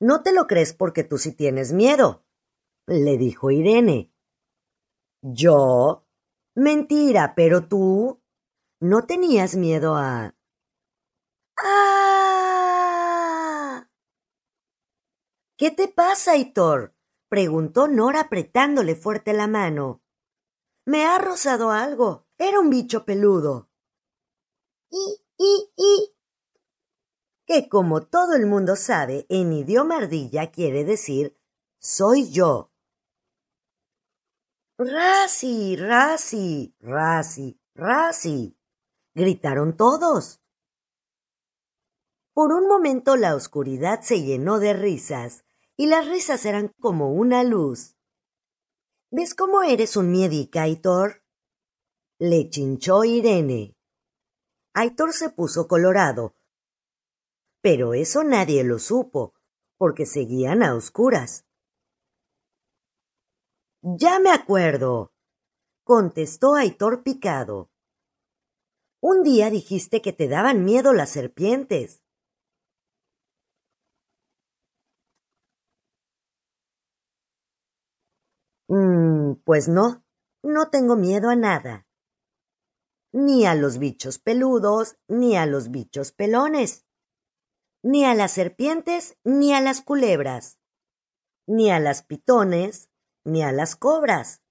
No te lo crees porque tú sí tienes miedo, le dijo Irene. ¿Yo? Mentira, pero tú no tenías miedo a... ¡Ah! ¿Qué te pasa, Hitor? preguntó Nora apretándole fuerte la mano. Me ha rozado algo. Era un bicho peludo. Y, y, y. Que como todo el mundo sabe, en idioma ardilla quiere decir soy yo. Rasi, Rasi, Rasi, Rasi. gritaron todos. Por un momento la oscuridad se llenó de risas, y las risas eran como una luz. ¿Ves cómo eres un miedica, Aitor? Le chinchó Irene. Aitor se puso colorado, pero eso nadie lo supo, porque seguían a oscuras. Ya me acuerdo, contestó Aitor picado. Un día dijiste que te daban miedo las serpientes. Mm, pues no, no tengo miedo a nada. Ni a los bichos peludos, ni a los bichos pelones. Ni a las serpientes, ni a las culebras. Ni a las pitones, ni a las cobras.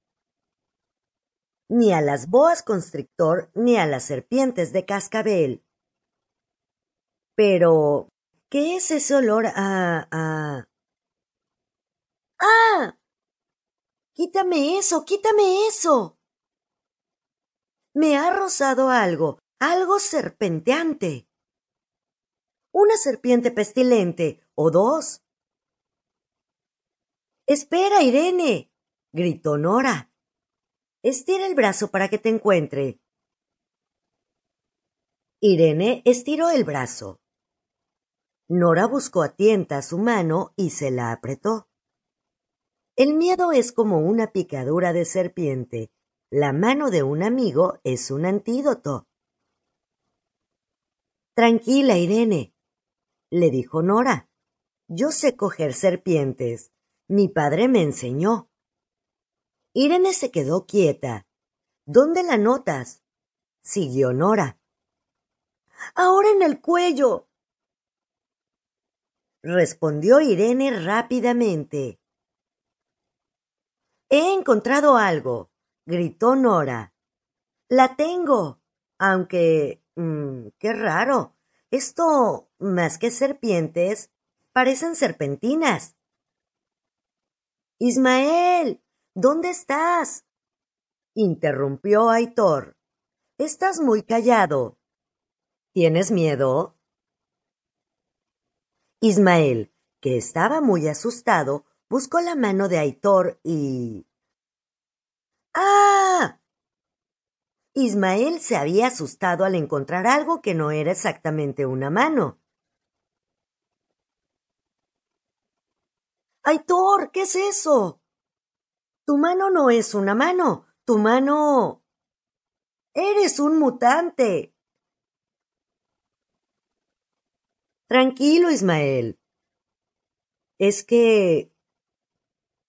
Ni a las boas constrictor, ni a las serpientes de cascabel. Pero, ¿qué es ese olor a... a... ¡Ah! Quítame eso, quítame eso. Me ha rozado algo, algo serpenteante. Una serpiente pestilente, o dos. Espera, Irene, gritó Nora. Estira el brazo para que te encuentre. Irene estiró el brazo. Nora buscó a tienta su mano y se la apretó. El miedo es como una picadura de serpiente. La mano de un amigo es un antídoto. Tranquila, Irene, le dijo Nora. Yo sé coger serpientes. Mi padre me enseñó. Irene se quedó quieta. ¿Dónde la notas? siguió Nora. Ahora en el cuello. respondió Irene rápidamente. He encontrado algo, gritó Nora. La tengo. Aunque. Mmm, qué raro. Esto, más que serpientes, parecen serpentinas. Ismael, ¿dónde estás? interrumpió Aitor. Estás muy callado. ¿Tienes miedo? Ismael, que estaba muy asustado, buscó la mano de Aitor y... ¡Ah! Ismael se había asustado al encontrar algo que no era exactamente una mano. Aitor, ¿qué es eso? Tu mano no es una mano, tu mano... Eres un mutante. Tranquilo, Ismael. Es que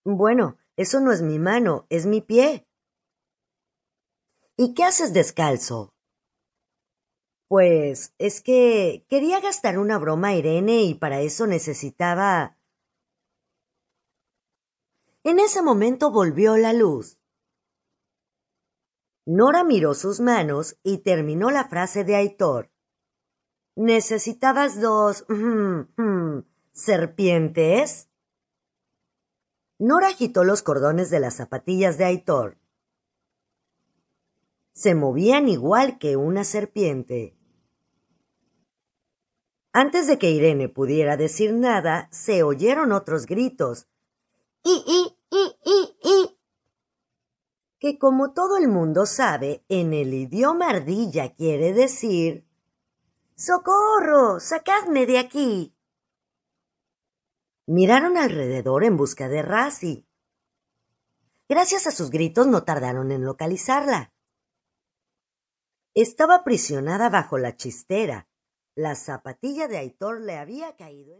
bueno, eso no es mi mano, es mi pie. ¿Y qué haces descalzo? Pues es que quería gastar una broma Irene y para eso necesitaba... En ese momento volvió la luz. Nora miró sus manos y terminó la frase de Aitor. ¿Necesitabas dos serpientes? Nora agitó los cordones de las zapatillas de Aitor. Se movían igual que una serpiente. Antes de que Irene pudiera decir nada, se oyeron otros gritos. ¡Y, y, y, y, y! Que como todo el mundo sabe, en el idioma ardilla quiere decir ¡Socorro! ¡Sacadme de aquí! Miraron alrededor en busca de Rasi. Gracias a sus gritos no tardaron en localizarla. Estaba aprisionada bajo la chistera. La zapatilla de Aitor le había caído en...